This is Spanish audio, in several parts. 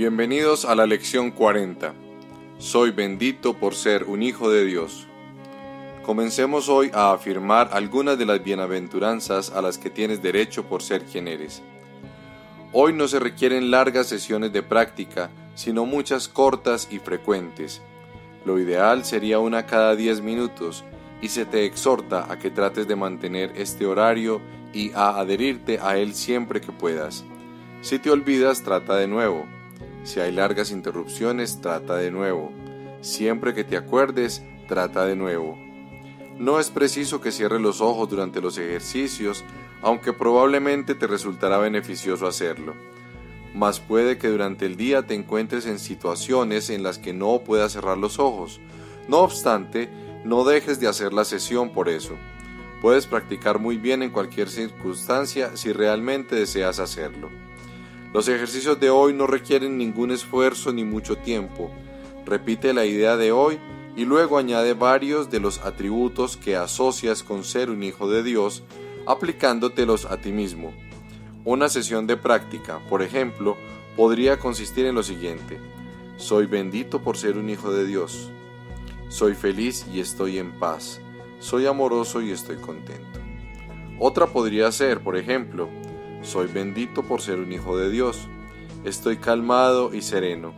Bienvenidos a la lección 40. Soy bendito por ser un hijo de Dios. Comencemos hoy a afirmar algunas de las bienaventuranzas a las que tienes derecho por ser quien eres. Hoy no se requieren largas sesiones de práctica, sino muchas cortas y frecuentes. Lo ideal sería una cada 10 minutos y se te exhorta a que trates de mantener este horario y a adherirte a él siempre que puedas. Si te olvidas, trata de nuevo. Si hay largas interrupciones, trata de nuevo. Siempre que te acuerdes, trata de nuevo. No es preciso que cierres los ojos durante los ejercicios, aunque probablemente te resultará beneficioso hacerlo. Mas puede que durante el día te encuentres en situaciones en las que no puedas cerrar los ojos. No obstante, no dejes de hacer la sesión por eso. Puedes practicar muy bien en cualquier circunstancia si realmente deseas hacerlo. Los ejercicios de hoy no requieren ningún esfuerzo ni mucho tiempo. Repite la idea de hoy y luego añade varios de los atributos que asocias con ser un hijo de Dios, aplicándotelos a ti mismo. Una sesión de práctica, por ejemplo, podría consistir en lo siguiente. Soy bendito por ser un hijo de Dios. Soy feliz y estoy en paz. Soy amoroso y estoy contento. Otra podría ser, por ejemplo, soy bendito por ser un hijo de Dios. Estoy calmado y sereno.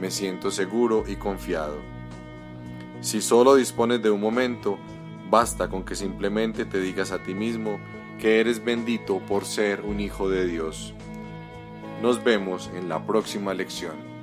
Me siento seguro y confiado. Si solo dispones de un momento, basta con que simplemente te digas a ti mismo que eres bendito por ser un hijo de Dios. Nos vemos en la próxima lección.